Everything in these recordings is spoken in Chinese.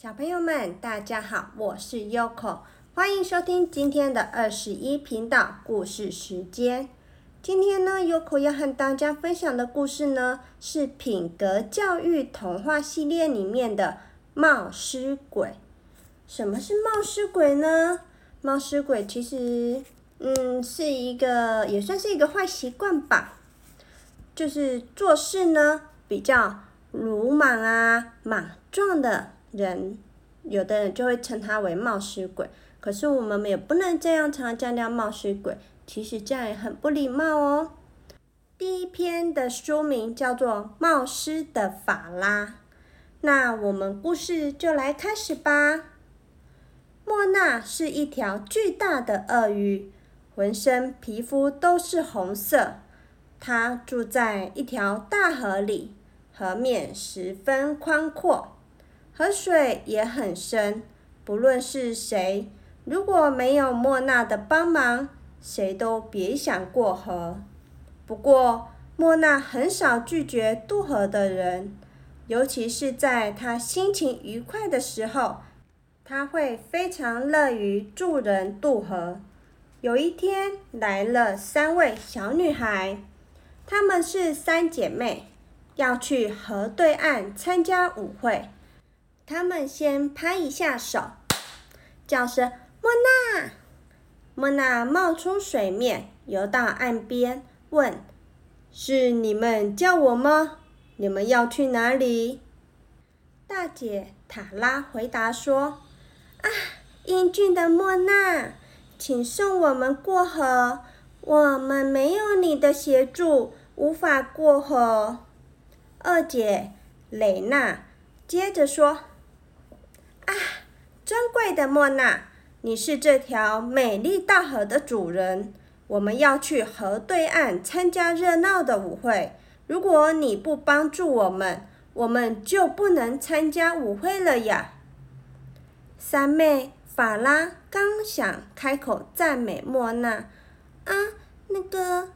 小朋友们，大家好，我是 Yoko，欢迎收听今天的二十一频道故事时间。今天呢，Yoko 要和大家分享的故事呢，是品格教育童话系列里面的冒失鬼。什么是冒失鬼呢？冒失鬼其实，嗯，是一个也算是一个坏习惯吧，就是做事呢比较鲁莽啊、莽撞的。人，有的人就会称他为冒失鬼，可是我们也不能这样常常叫他冒失鬼，其实这样也很不礼貌哦。第一篇的书名叫做《冒失的法拉》，那我们故事就来开始吧。莫娜是一条巨大的鳄鱼，浑身皮肤都是红色。它住在一条大河里，河面十分宽阔。河水也很深，不论是谁，如果没有莫娜的帮忙，谁都别想过河。不过，莫娜很少拒绝渡河的人，尤其是在她心情愉快的时候，她会非常乐于助人渡河。有一天，来了三位小女孩，她们是三姐妹，要去河对岸参加舞会。他们先拍一下手，叫声“莫娜”。莫娜冒出水面，游到岸边，问：“是你们叫我吗？你们要去哪里？”大姐塔拉回答说：“啊，英俊的莫娜，请送我们过河。我们没有你的协助，无法过河。”二姐蕾娜接着说。啊，尊贵的莫娜，你是这条美丽大河的主人。我们要去河对岸参加热闹的舞会。如果你不帮助我们，我们就不能参加舞会了呀。三妹法拉刚想开口赞美莫娜，啊，那个，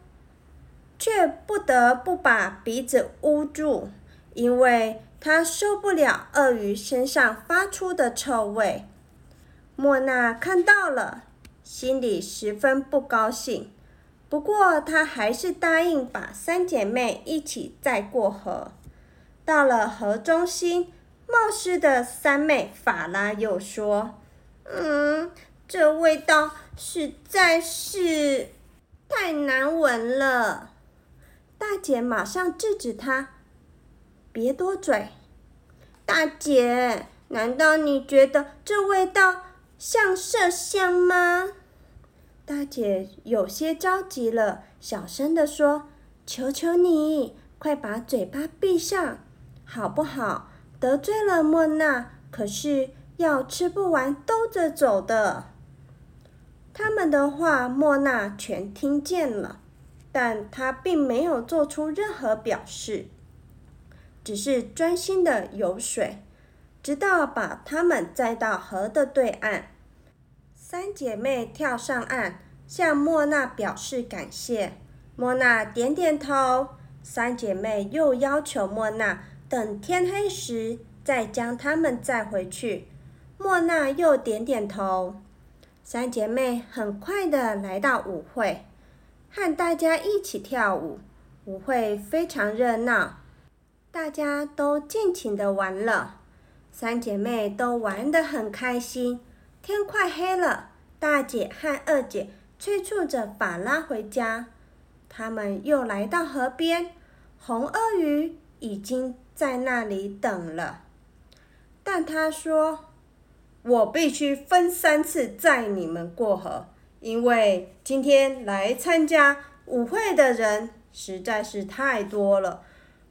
却不得不把鼻子捂住，因为。他受不了鳄鱼身上发出的臭味。莫娜看到了，心里十分不高兴。不过，她还是答应把三姐妹一起载过河。到了河中心，冒失的三妹法拉又说：“嗯，这味道实在是太难闻了。”大姐马上制止她。别多嘴，大姐，难道你觉得这味道像麝香吗？大姐有些着急了，小声的说：“求求你，快把嘴巴闭上，好不好？得罪了莫娜，可是要吃不完兜着走的。”他们的话，莫娜全听见了，但她并没有做出任何表示。只是专心的游水，直到把他们载到河的对岸。三姐妹跳上岸，向莫娜表示感谢。莫娜点点头。三姐妹又要求莫娜等天黑时再将他们载回去。莫娜又点点头。三姐妹很快的来到舞会，和大家一起跳舞。舞会非常热闹。大家都尽情的玩了，三姐妹都玩得很开心。天快黑了，大姐和二姐催促着法拉回家。他们又来到河边，红鳄鱼已经在那里等了。但他说：“我必须分三次载你们过河，因为今天来参加舞会的人实在是太多了。”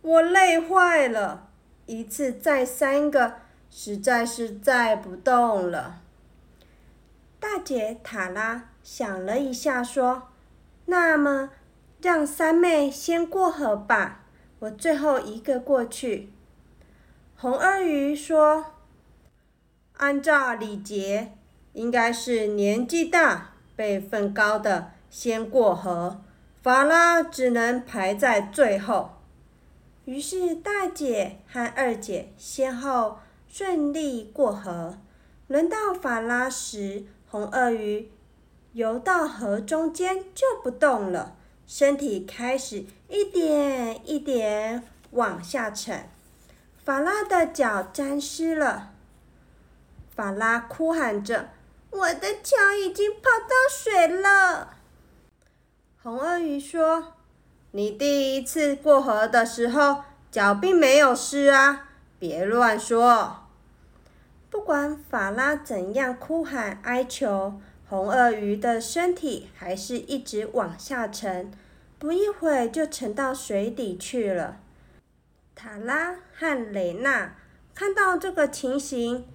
我累坏了，一次载三个，实在是载不动了。大姐塔拉想了一下，说：“那么，让三妹先过河吧，我最后一个过去。”红鳄鱼说：“按照礼节，应该是年纪大、辈分高的先过河，法拉只能排在最后。”于是，大姐和二姐先后顺利过河。轮到法拉时，红鳄鱼游到河中间就不动了，身体开始一点一点往下沉。法拉的脚沾湿了，法拉哭喊着：“我的脚已经泡到水了。”红鳄鱼说：“你第一次过河的时候，脚并没有湿啊，别乱说。”不管法拉怎样哭喊哀求，红鳄鱼的身体还是一直往下沉，不一会就沉到水底去了。塔拉和蕾娜看到这个情形，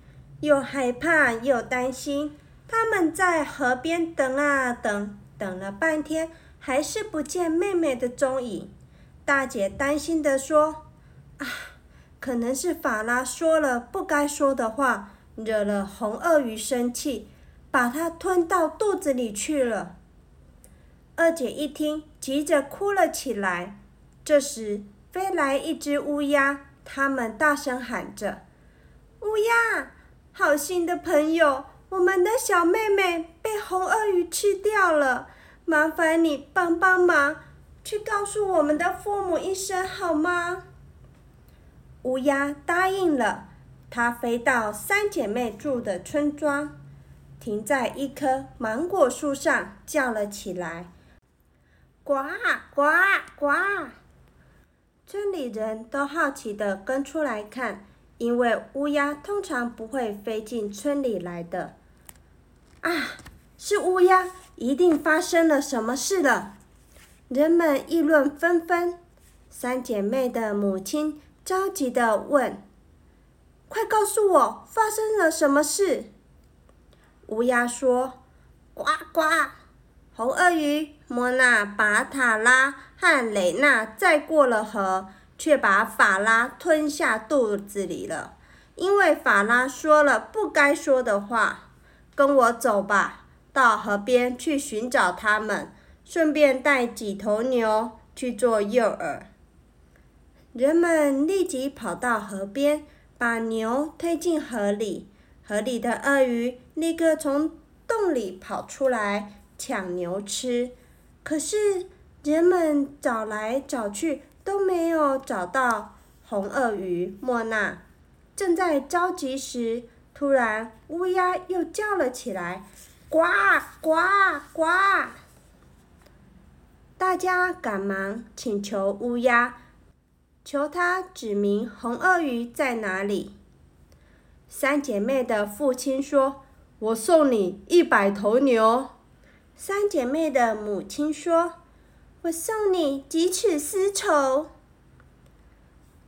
又害怕又担心。他们在河边等啊等，等了半天，还是不见妹妹的踪影。大姐担心地说：“啊，可能是法拉说了不该说的话，惹了红鳄鱼生气，把它吞到肚子里去了。”二姐一听，急着哭了起来。这时，飞来一只乌鸦，他们大声喊着：“乌鸦，好心的朋友，我们的小妹妹被红鳄鱼吃掉了，麻烦你帮帮忙，去告诉我们的父母一声好吗？”乌鸦答应了，它飞到三姐妹住的村庄，停在一棵芒果树上，叫了起来：“呱呱呱！”村里人都好奇地跟出来看，因为乌鸦通常不会飞进村里来的。啊，是乌鸦，一定发生了什么事了！人们议论纷纷。三姐妹的母亲着急地问：“快告诉我，发生了什么事？”乌鸦说：“呱呱，红鳄鱼。”莫娜把塔拉和蕾娜载过了河，却把法拉吞下肚子里了。因为法拉说了不该说的话。跟我走吧，到河边去寻找他们，顺便带几头牛去做诱饵。人们立即跑到河边，把牛推进河里。河里的鳄鱼立刻从洞里跑出来抢牛吃。可是人们找来找去都没有找到红鳄鱼莫娜。正在着急时，突然乌鸦又叫了起来：“呱呱呱！”大家赶忙请求乌鸦，求他指明红鳄鱼在哪里。三姐妹的父亲说：“我送你一百头牛。”三姐妹的母亲说：“我送你几尺丝绸。”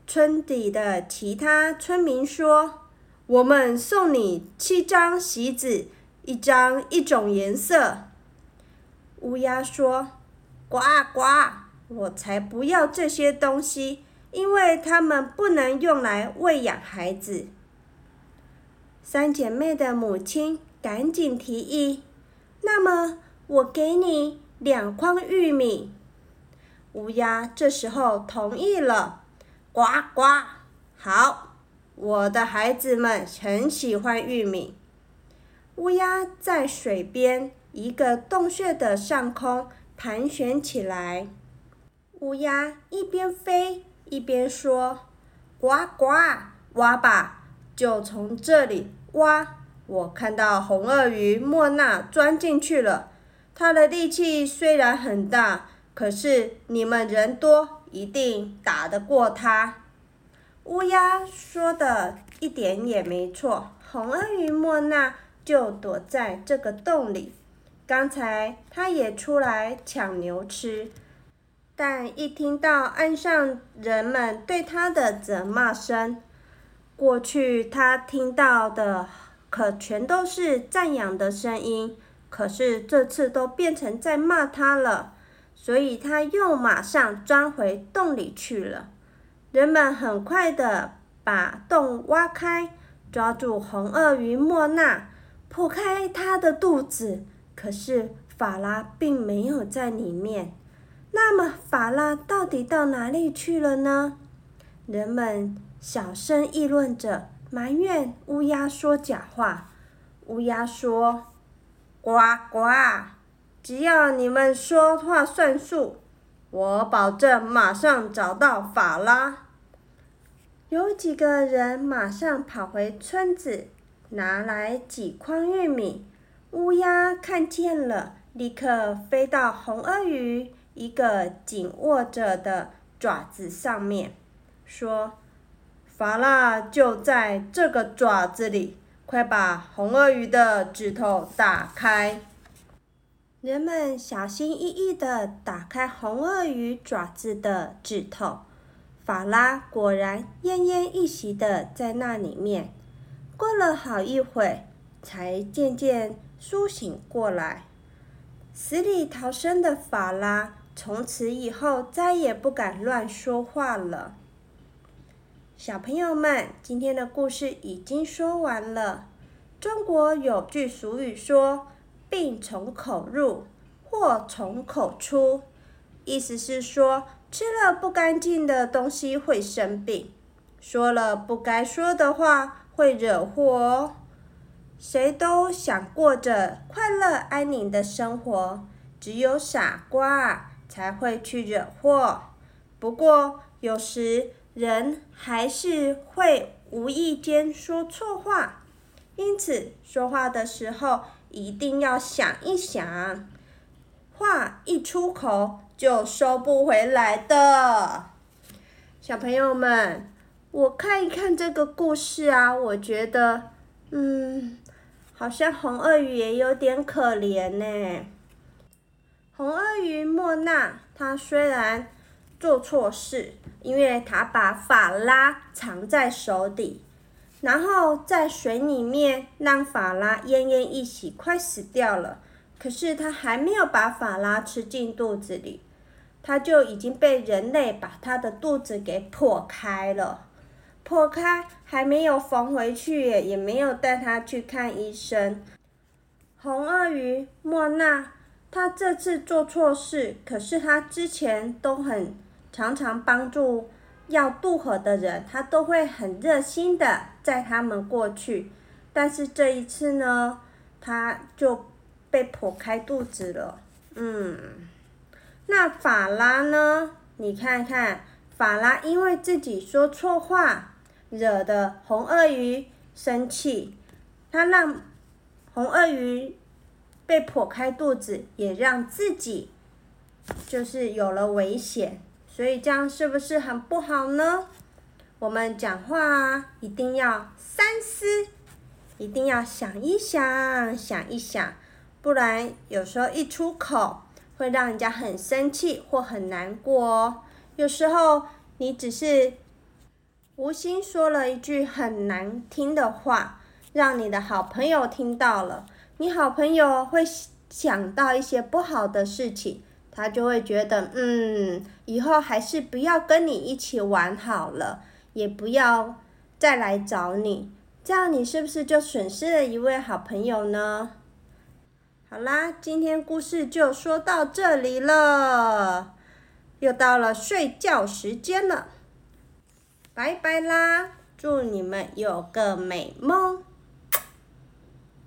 村里的其他村民说：“我们送你七张席子，一张一种颜色。”乌鸦说：“呱呱，我才不要这些东西，因为它们不能用来喂养孩子。”三姐妹的母亲赶紧提议：“那么。”我给你两筐玉米。乌鸦这时候同意了，呱呱，好，我的孩子们很喜欢玉米。乌鸦在水边一个洞穴的上空盘旋起来，乌鸦一边飞一边说：“呱呱，挖吧，就从这里挖。我看到红鳄鱼莫娜钻进去了。”它的力气虽然很大，可是你们人多，一定打得过它。乌鸦说的一点也没错，红鳄鱼莫娜就躲在这个洞里。刚才他也出来抢牛吃，但一听到岸上人们对他的责骂声，过去他听到的可全都是赞扬的声音。可是这次都变成在骂他了，所以他又马上钻回洞里去了。人们很快的把洞挖开，抓住红鳄鱼莫娜，剖开他的肚子。可是法拉并没有在里面。那么法拉到底到哪里去了呢？人们小声议论着，埋怨乌鸦说假话。乌鸦说：“呱呱，只要你们说话算数，我保证马上找到法拉。”有几个人马上跑回村子，拿来几筐玉米。乌鸦看见了，立刻飞到红鳄鱼一个紧握着的爪子上面，说：“法拉就在这个爪子里，快把红鳄鱼的指头打开。”人们小心翼翼地打开红鳄鱼爪子的指头。法拉果然奄奄一息的在那里面，过了好一会，才渐渐苏醒过来。死里逃生的法拉，从此以后再也不敢乱说话了。小朋友们，今天的故事已经说完了。中国有句俗语说：“病从口入，祸从口出”，意思是说。吃了不干净的东西会生病，说了不该说的话会惹祸。谁都想过着快乐安宁的生活，只有傻瓜才会去惹祸。不过有时人还是会无意间说错话，因此说话的时候一定要想一想，话一出口。就收不回来的，小朋友们，我看一看这个故事啊，我觉得，嗯，好像红鳄鱼也有点可怜呢。红鳄鱼莫娜，她虽然做错事，因为她把法拉藏在手底，然后在水里面让法拉奄奄一息，快死掉了。可是她还没有把法拉吃进肚子里。他就已经被人类把他的肚子给破开了，破开还没有缝回去，也没有带他去看医生。红鳄鱼莫娜，他这次做错事，可是他之前都很常常帮助要渡河的人，他都会很热心的载他们过去。但是这一次呢，他就被破开肚子了，嗯。那法拉呢？你看看，法拉因为自己说错话，惹得红鳄鱼生气，他让红鳄鱼被剖开肚子，也让自己就是有了危险，所以这样是不是很不好呢？我们讲话啊，一定要三思，一定要想一想，想一想，不然有时候一出口。会让人家很生气或很难过哦。有时候你只是无心说了一句很难听的话，让你的好朋友听到了，你好朋友会想到一些不好的事情，他就会觉得，嗯，以后还是不要跟你一起玩好了，也不要再来找你，这样你是不是就损失了一位好朋友呢？好啦，今天故事就说到这里了，又到了睡觉时间了，拜拜啦！祝你们有个美梦。